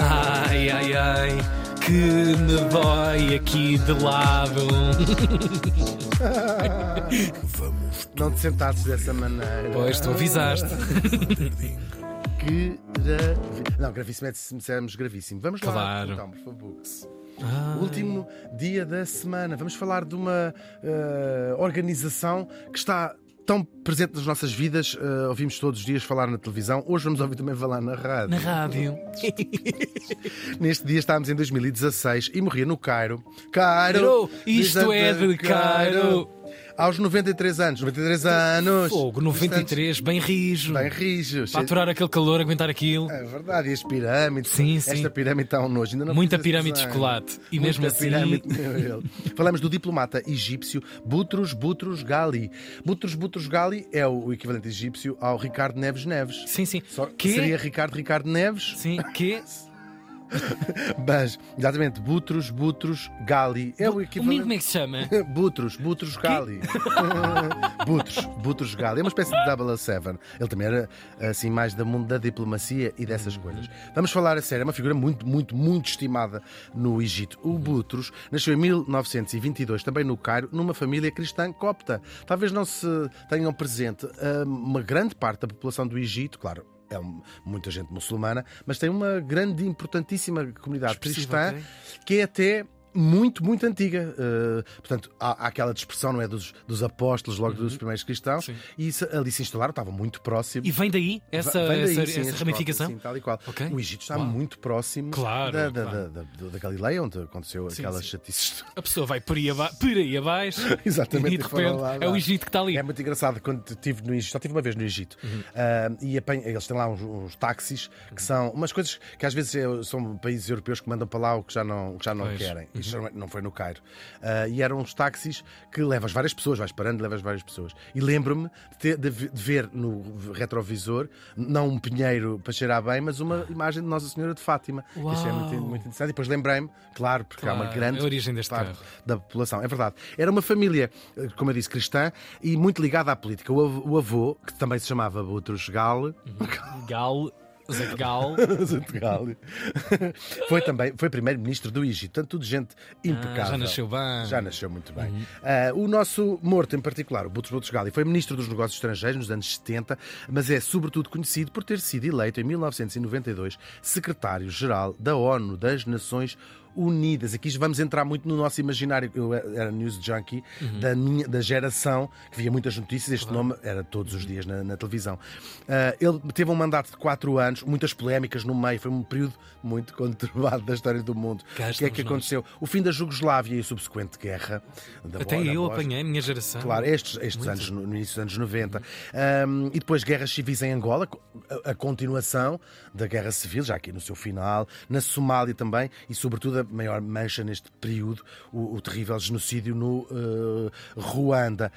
Ai, ai, ai, que me dói aqui de lado. Não te sentaste dessa maneira. Pois, tu avisaste. Que gravi... Não, gravíssimo é se me dissermos gravíssimo. Vamos lá, Claro. então, por favor. Ah, Último dia da semana. Vamos falar de uma eh, organização que está tão presente nas nossas vidas. Eh, ouvimos todos os dias falar na televisão. Hoje vamos ouvir também falar na rádio. na rádio. Neste dia estávamos em 2016 e morria no Cairo. Cairo! Cairo, isto é de Cairo. Aos 93 anos. 93 anos! Fogo, 93, bem rijo. Bem rijos. Para aturar aquele calor, aguentar aquilo. É verdade, e as pirâmides. Sim, sim. Esta pirâmide está um nojo. Ainda não Muita pirâmide de chocolate. E Muita mesmo assim. pirâmide. Falamos do diplomata egípcio Butros Butros Gali. Butros Butros Gali é o equivalente egípcio ao Ricardo Neves Neves. Sim, sim. Só Que? seria Ricardo Ricardo Neves, Sim, que? mas exatamente Butros Butros Gali é o O menino como equivalente. é que se chama? Butros, Butros Gali. Butros, Butros Gali. É uma espécie de 007. Ele também era assim mais do mundo da diplomacia e dessas coisas. Vamos falar a sério, é uma figura muito, muito, muito estimada no Egito. O Butros nasceu em 1922, também no Cairo, numa família cristã copta. Talvez não se tenham presente ah, uma grande parte da população do Egito, claro. É um- muita gente muçulmana, mas tem uma grande, importantíssima comunidade Expressiva, cristã ok. que é até muito, muito antiga. Uh, portanto, há, há aquela dispersão, não é? Dos, dos apóstolos, logo dos primeiros cristãos, Sim. e ali se instalaram, estava muito próximo. E vem daí essa, Vem daí, essa, sim, essa ramificação? próprio, Sim, tal e qual. Ok. O Egito está Uau. muito próximo Claro, da, da, claro. da, da- da Galileia, onde aconteceu Sim, aquelas chatices. A pessoa vai por aí, aba por aí abaixo Exatamente, e de repente lá, é o. Egito que está ali. É muito engraçado quando estive no Egito, só estive uma vez no Egito, Uhum. Ah, e apanho- eles têm lá uns, uns táxis que são umas coisas que às vezes é- são países europeus que mandam para lá o que já não, o que já não Pois. Uhum. querem. Isto não- não foi no Cairo. Ah, e eram uns táxis que levas várias pessoas, vais parando levas várias pessoas. E lembro-me de, de de ver no retrovisor, não um pinheiro para cheirar bem, mas uma imagem de Nossa Senhora de Fátima. Isso é muito, Uau. muito interessante. E depois lembrei-me, claro, porque há uma Claro, grande origem deste parte carro. da população. É verdade. Era uma família, como eu disse, cristã e muito ligada à política. O avô, que também se chamava Boutros Gal, Gal, Zé de Gal. Gal, foi também foi primeiro-ministro do Egito. Portanto, tudo gente impecável. Ah, já nasceu bem. Já nasceu muito bem. Ah, o nosso morto, em particular, o Boutros Boutros Gali, foi ministro dos Negócios Estrangeiros nos anos 70, mas é sobretudo conhecido por ter sido eleito em 1992 secretário-geral da ONU das Nações Unidas. Aqui vamos entrar muito no nosso imaginário. Eu era news junkie da, minha, da geração que via muitas notícias. Este nome era todos os dias na, na televisão. Ah, ele teve um mandato de quatro anos, muitas polémicas no meio. Foi um período muito conturbado da história do mundo. Cá o que é que estamos nós. aconteceu? O fim da Jugoslávia e a subsequente guerra. Da Até Bo- da eu apanhei, a minha geração. Claro, estes, estes anos, no início dos anos 90. Um, e depois guerras civis em Angola, a, a continuação da guerra civil, já aqui no seu final, na Somália também, e sobretudo a maior mancha neste período, o, o terrível genocídio no eh, Ruanda.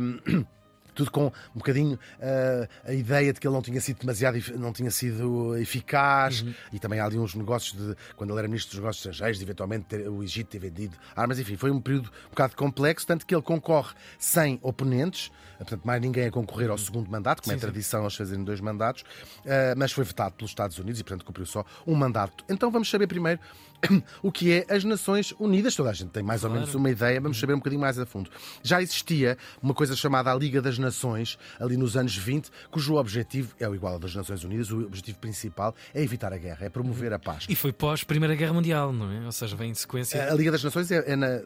Um, tudo com um bocadinho eh, a ideia de que ele não tinha sido demasiado não tinha sido eficaz. E também há ali uns negócios de quando ele era ministro dos negócios estrangeiros de eventualmente ter- o Egito ter vendido armas. Enfim foi um período um bocado complexo tanto que ele concorre sem oponentes. Portanto mais ninguém a concorrer ao segundo mandato como é Sim, sim. tradição eles fazerem dois mandatos. Eh, mas foi votado pelos Estados Unidos e portanto cumpriu só um mandato. Então vamos saber primeiro o que é as Nações Unidas toda a gente tem mais ou menos uma ideia, vamos saber um bocadinho mais a fundo. Já existia uma coisa chamada a Liga das Nações, ali nos anos 20, cujo objetivo é o igual ao das Nações Unidas, o objetivo principal é evitar a guerra, é promover a paz. E foi pós Primeira Guerra Mundial, não é? Ou seja, vem em sequência. A Liga das Nações é, é na-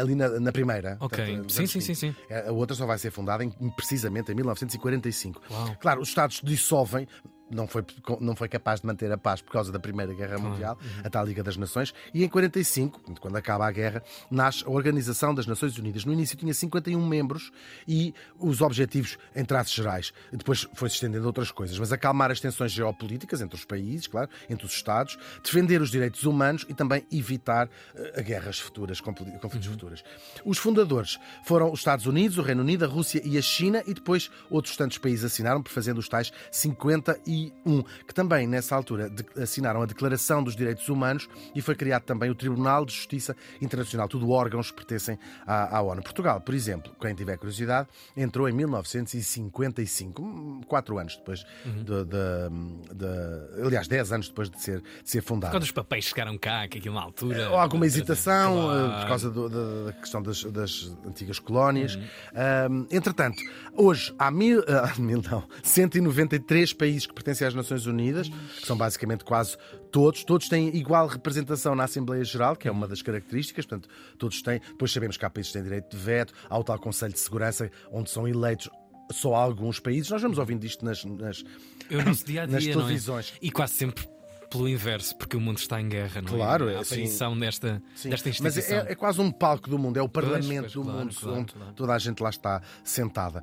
ali na, na primeira. Ok. portanto, Sim, sim, 20. sim, sim. A outra só vai ser fundada em- precisamente em 1945. Uau. Claro, os Estados dissolvem. Não foi, não foi capaz de manter a paz por causa da Primeira Guerra Mundial, Uhum. a tal Liga das Nações, e em 45, quando acaba a guerra, nasce a Organização das Nações Unidas. No início tinha 51 membros e os objetivos em traços gerais. Depois foi-se estendendo a outras coisas, mas acalmar as tensões geopolíticas entre os países, claro, entre os Estados, defender os direitos humanos e também evitar eh, guerras futuras, confli- conflitos futuros. Os fundadores foram os Estados Unidos, o Reino Unido, a Rússia e a China, e depois outros tantos países assinaram, por fazendo os tais 51 1991, que também nessa altura assinaram a Declaração dos Direitos Humanos e foi criado também o Tribunal de Justiça Internacional, tudo órgãos que pertencem à, à ONU. Portugal, por exemplo, quem tiver curiosidade, entrou em 1955, quatro anos depois uhum. de, de, de, aliás, dez anos depois de ser, de ser fundado. Quando os papéis chegaram cá, que aquilo na altura. Ou alguma hesitação claro. por causa do, da, da, questão das, das, antigas colónias. Uhum. entretanto, hoje há mil, uh, mil não, 193 países que pertencem às Nações Unidas, que são basicamente quase todos, todos têm igual representação na Assembleia Geral, que é uma das características, portanto, todos têm. Depois sabemos que há países que têm direito de veto, há o tal Conselho de Segurança, onde são eleitos só alguns países. Nós vamos ouvindo isto nas, nas, Eu, dia -a -dia, nas televisões. É? E quase sempre pelo inverso, porque o mundo está em guerra, não claro, é? A aparição desta, desta instituição. Mas é, é, quase um palco do mundo, é o parlamento pois, pois, do claro, mundo, claro, onde claro. toda a gente lá está sentada.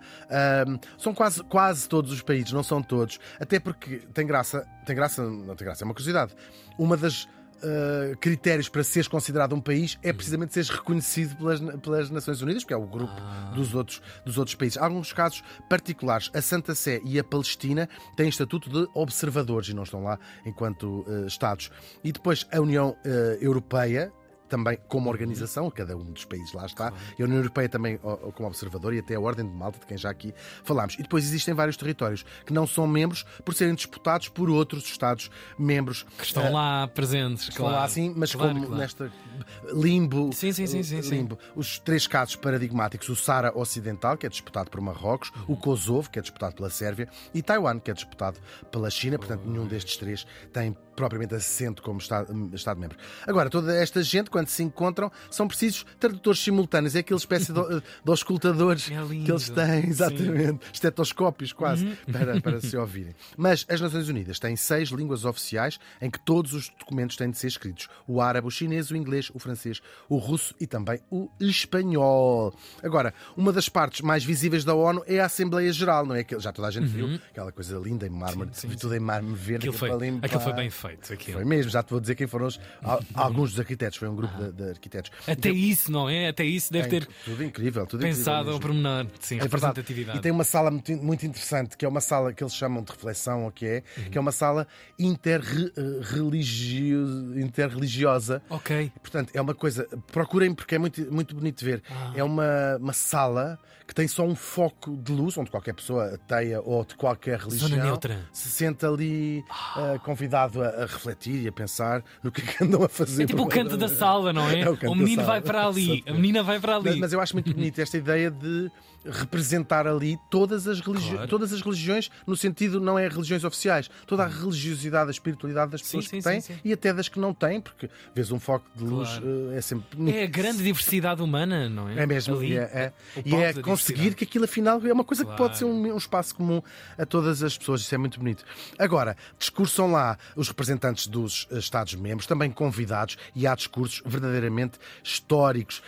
Um, são quase, quase todos os países, não são todos, até porque tem graça, tem graça, não tem graça, é uma curiosidade. Uma das uh, critérios para seres considerado um país é precisamente seres reconhecido pelas, pelas Nações Unidas, porque é o grupo ah. dos, outros, dos outros países. Há alguns casos particulares. A Santa Sé e a Palestina têm estatuto de observadores e não estão lá enquanto uh, Estados. E depois a União uh, Europeia também como organização, cada um dos países lá está, claro. e a União Europeia também como observador e até a Ordem de Malta, de quem já aqui falámos. E depois existem vários territórios que não são membros por serem disputados por outros Estados-membros. Que estão uh, lá presentes, Estão claro. lá sim, mas claro, como claro. nesta limbo, sim, sim, sim, sim, limbo. Os três casos paradigmáticos, o Sara Ocidental, que é disputado por Marrocos, uhum. o Kosovo, que é disputado pela Sérvia, e Taiwan, que é disputado pela China. Portanto, nenhum destes três tem propriamente assento como Estado-membro. Agora, toda esta gente, quando se encontram, são precisos tradutores simultâneos. É aquela espécie de, de auscultadores é que eles têm, exatamente, Sim. estetoscópios quase, uhum. para, para se ouvirem. Mas as Nações Unidas têm seis línguas oficiais em que todos os documentos têm de ser escritos: o árabe, o chinês, o inglês, o francês, o russo e também o espanhol. Agora, uma das partes mais visíveis da ONU é a Assembleia Geral, não é? Já toda a gente uhum. viu aquela coisa linda em mármore, sim, sim, tudo em mármore verde. Aquilo foi, aquilo foi bem feito. Aquilo. Foi mesmo, já te vou dizer quem foram os, alguns dos arquitetos, foi um grupo de, de arquitetos. Até então, isso, não é? Até isso deve ter. Tudo incrível, tudo pensado incrível ao pormenor. Sim, é representatividade. E tem uma sala muito, muito interessante, que é uma sala que eles chamam de reflexão, ou que é, uhum. que é uma sala interreligiosa. interreligiosa. Ok. Portanto, é uma coisa. Procurem, porque é muito, muito bonito de ver. Ah. É uma, uma sala que tem só um foco de luz, onde qualquer pessoa ateia ou de qualquer religião Zona neutra. se sente ali uh, convidado a, a, refletir e a pensar no que, é que andam a fazer. É tipo o canto da sala, não é? é o, o menino vai para ali, a menina vai para ali. Mas, mas eu acho muito bonito esta ideia de representar ali todas as, religi claro. todas as religiões, no sentido não é religiões oficiais, toda a religiosidade, a espiritualidade das pessoas sim, que sim, têm sim, e até das que não têm, porque vês um foco de luz claro. é sempre. É a grande diversidade humana, não é? É mesmo, ali, é, é. e é conseguir que aquilo afinal é uma coisa claro. que pode ser um, um, espaço comum a todas as pessoas, isso é muito bonito. Agora, discursam lá os representantes dos Estados-membros, também convidados, e há discursos verdadeiramente históricos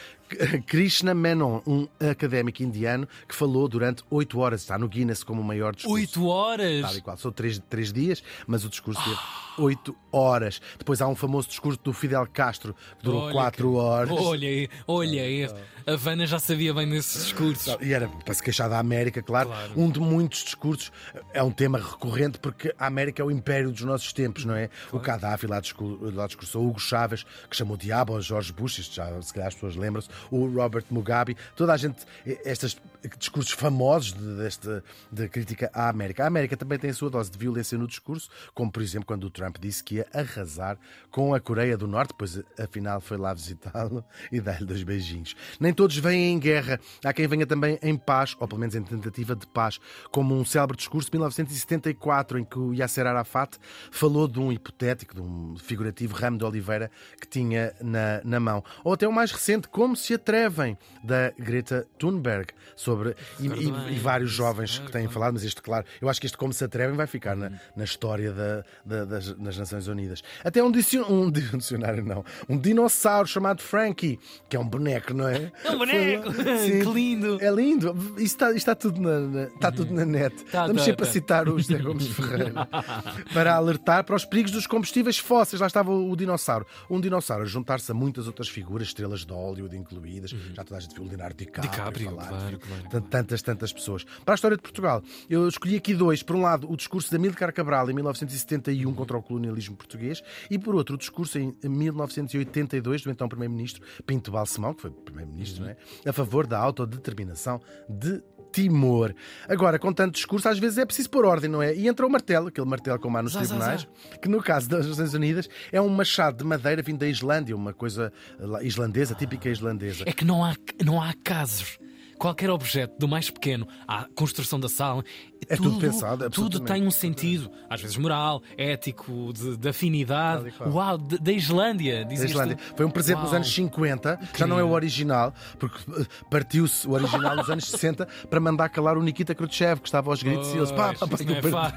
Krishna Menon, um académico indiano que falou durante oito horas. Está no Guinness como o maior discurso. Oito horas? Tal e qual. São três, três dias, mas o discurso teve oito horas. Depois há um famoso discurso do Fidel Castro que durou olha quatro que... horas. Olha aí, olha aí. A Vana já sabia bem desses discursos. E era para se queixar da América, claro. claro. Um de muitos discursos. É um tema recorrente porque a América é o império dos nossos tempos, não é? Claro. O Gaddafi lá, lá discursou, Hugo Chávez, que chamou diabo ao George Bush, isto já se calhar as pessoas lembram-se, o Robert Mugabe, toda a gente, estes discursos famosos deste, de crítica à América. A América também tem a sua dose de violência no discurso, como por exemplo quando o Trump disse que ia arrasar com a Coreia do Norte, pois afinal foi lá visitá-lo e dar-lhe dois beijinhos. Nem todos vêm em guerra, há quem venha também em paz, ou pelo menos em tentativa de paz, como um célebre discurso de 1974 em que o Yasser Arafat falou de um hipotético, de um figurativo ramo de oliveira que tinha na, na mão. Ou até o mais recente, como se atrevem, da Greta Thunberg, sobre e, e, e, vários jovens que têm falado, mas este, claro, eu acho que este como se atrevem vai ficar na, na história da, da, das, das, Nações Unidas. Até um, um dicionário, não, um dinossauro chamado Frankie, que é um boneco, não é? É um boneco! Sim, que lindo! É lindo! Isto está, isto está tudo na, na está tudo na net. Tá, Vamos tá, sempre tá. a citar o José Gomes Ferreira para alertar para os perigos dos combustíveis fósseis. Lá estava o, o dinossauro. Um dinossauro a juntar-se a muitas outras figuras, estrelas de Hollywood incluídas. Uhum. Já toda a gente viu o Leonardo DiCaprio, DiCaprio falar, claro, claro. Tant- Tantas, tantas pessoas. Para a história de Portugal, eu escolhi aqui dois. Por um lado, o discurso de Amílcar Cabral em 1971 contra o colonialismo português e, por outro, o discurso em 1982 do então Primeiro-Ministro Pinto Balsemão, que foi Primeiro-Ministro, não é? a favor da autodeterminação de Timor. Agora, com tanto discurso, às vezes é preciso pôr ordem, não é? E entra o martelo, aquele martelo como há nos Zá, zá, tribunais, que no caso das Nações Unidas é um machado de madeira vindo da Islândia, uma coisa islandesa, típica islandesa. É que não há, não há casos. Qualquer objeto, do mais pequeno à construção da sala, É tudo pensado, tudo absolutamente. tem um sentido, às vezes moral, ético, de, de afinidade. Uau, da Islândia, diz. Islândia. Foi um presente nos Uau. anos 50, já não é o original, porque eh, partiu-se o original nos anos 60 para mandar calar o Nikita Khrushchev, que estava aos gritos e eles pá, pá, pá, não é.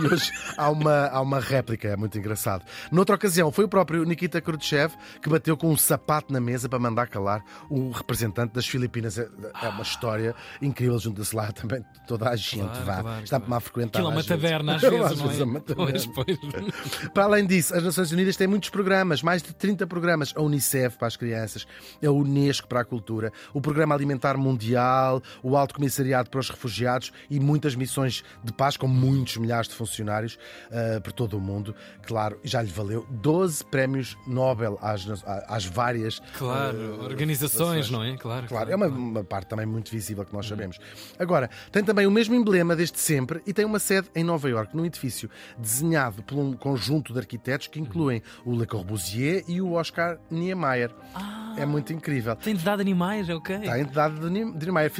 E hoje há uma, há uma réplica, é muito engraçado. Noutra ocasião, foi o próprio Nikita Khrushchev que bateu com um sapato na mesa para mandar calar o representante das Filipinas. É, é uma história incrível, junta-se lá também toda a gente, Claro, vá. claro, Está claro. a frequentar. Aquilo é uma às vezes. às vezes, não é é? uma. Pois, pois. Para além disso, as Nações Unidas têm muitos programas, mais de 30 programas. A Unicef para as crianças, a Unesco para a cultura, o Programa Alimentar Mundial, o Alto Comissariado para os Refugiados e muitas missões de paz com muitos milhares de funcionários ah, por todo o mundo. Claro, já lhe valeu 12 prémios Nobel às, às várias Claro, ah, organizações, não é? Claro. Claro, é uma, uma parte também muito visível que nós sabemos. Agora, tem também o mesmo emblema desde sempre e tem uma sede em Nova Iorque, num edifício desenhado por um conjunto de arquitetos que incluem o Le Corbusier e o Oscar Niemeyer. é muito incrível. Tem de dar de animais, é ok? A entidade de Niemeyer.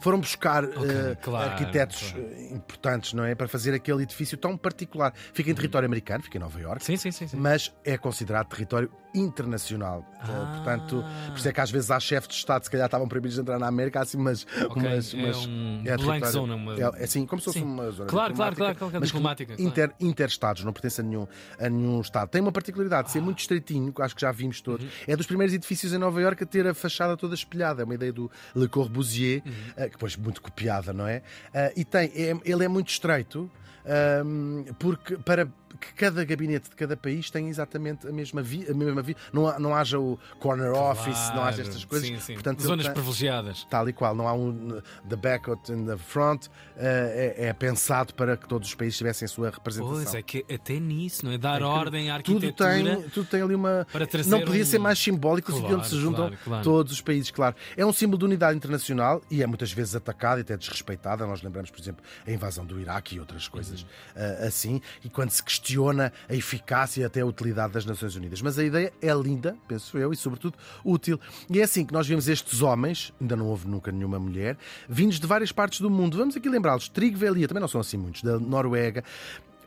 Foram buscar eh, claro, arquitetos claro. eh, importantes, não é? Para fazer aquele edifício tão particular. Fica em território americano, fica em Nova Iorque Sim, sim, sim. sim. mas é considerado território internacional. Eh, Ah. Portanto, por isso é que às vezes há chefes de Estado, se calhar estavam proibidos de entrar na América, assim, mas. Ok, mas, é mas um território- blank zone, uma- É, é assim, como se fosse Sim. uma zona. Claro, claro, claro, claro, mas diplomática, claro. Inter, interestados, não pertence a nenhum, a nenhum Estado. Tem uma particularidade de ser muito estreitinho, que acho que já vimos todos. Uhum. É dos primeiros edifícios em Nova Iorque a ter a fachada toda espelhada. É uma ideia do Le Corbusier, Uhum. eh, que depois muito copiada, não é? Eh, e tem, é- ele é muito estreito. Ahm, porque para que cada gabinete de cada país tem exatamente a mesma via, a mesma via. Não, há- não haja o corner office, não haja estas coisas. Sim, sim. Portanto, Zonas tem- privilegiadas. tal e qual, não há um the back in the front, eh, é, é pensado para que todos os países tivessem a sua representação. Pois é que até nisso, não é? Dar ordem à Tudo arquitetura. tem, tudo tem ali uma. Não podia um- ser mais simbólico o sítio onde se Claro, juntam claro, claro. todos os países, claro. É um símbolo de unidade internacional e é muitas vezes atacado e até desrespeitado. Nós lembramos, por exemplo, a invasão do Iraque e outras coisas Uhum. ah, assim. E quando se questiona a eficácia e até a utilidade das Nações Unidas. Mas a ideia é linda, penso eu, e sobretudo útil. E é assim que nós vemos estes homens, ainda não houve nunca nenhuma mulher, vindos de várias partes do mundo. Vamos aqui lembrá-los. Trigve Elia, também não são assim muitos, da Noruega.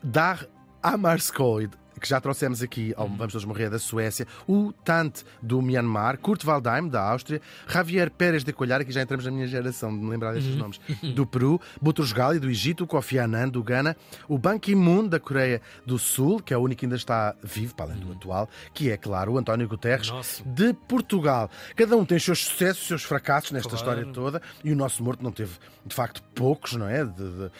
Dar Amarskoid, que já trouxemos aqui, ao Vamos Todos Morrer, da Suécia, o Tante do Myanmar, Kurt Waldheim, da Áustria, Javier Pérez de Colhar, aqui já entramos na minha geração de me lembrar destes nomes, do Peru, Boutros Ghali, do Egito, Kofi Annan, do Ghana, o Ban Ki-moon, da Coreia do Sul, que é o único que ainda está vivo, para além do atual, que é, claro, o António Guterres, de Portugal. Cada um tem os seus sucessos, os seus fracassos nesta Claro. história toda, e o nosso morto não teve, de facto, poucos, não é? De- de-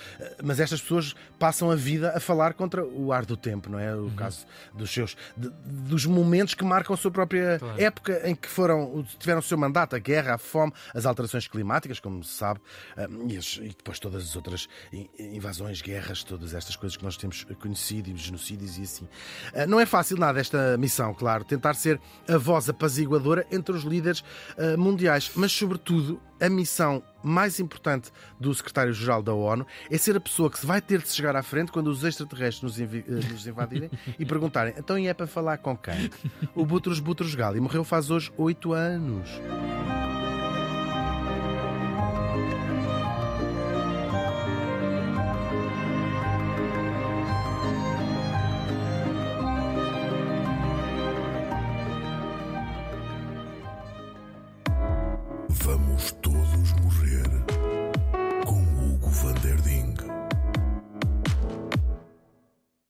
mas estas pessoas passam a vida a falar contra o ar do tempo, não é? O caso dos seus de- dos momentos que marcam a sua própria Claro. época em que foram tiveram o seu mandato, a guerra, a fome, as alterações climáticas, como se sabe, ah, e, as- e depois todas as outras in- invasões, guerras, todas estas coisas que nós temos conhecido, e genocídios e assim. Ah, Não é fácil nada esta missão, claro, tentar ser a voz apaziguadora entre os líderes ah, mundiais, mas sobretudo a missão mais importante do secretário-geral da ONU é ser a pessoa que se vai ter de chegar à frente quando os extraterrestres nos, eh, nos invadirem e perguntarem então e é para falar com quem? O Butros Butros Gali morreu faz hoje oito anos.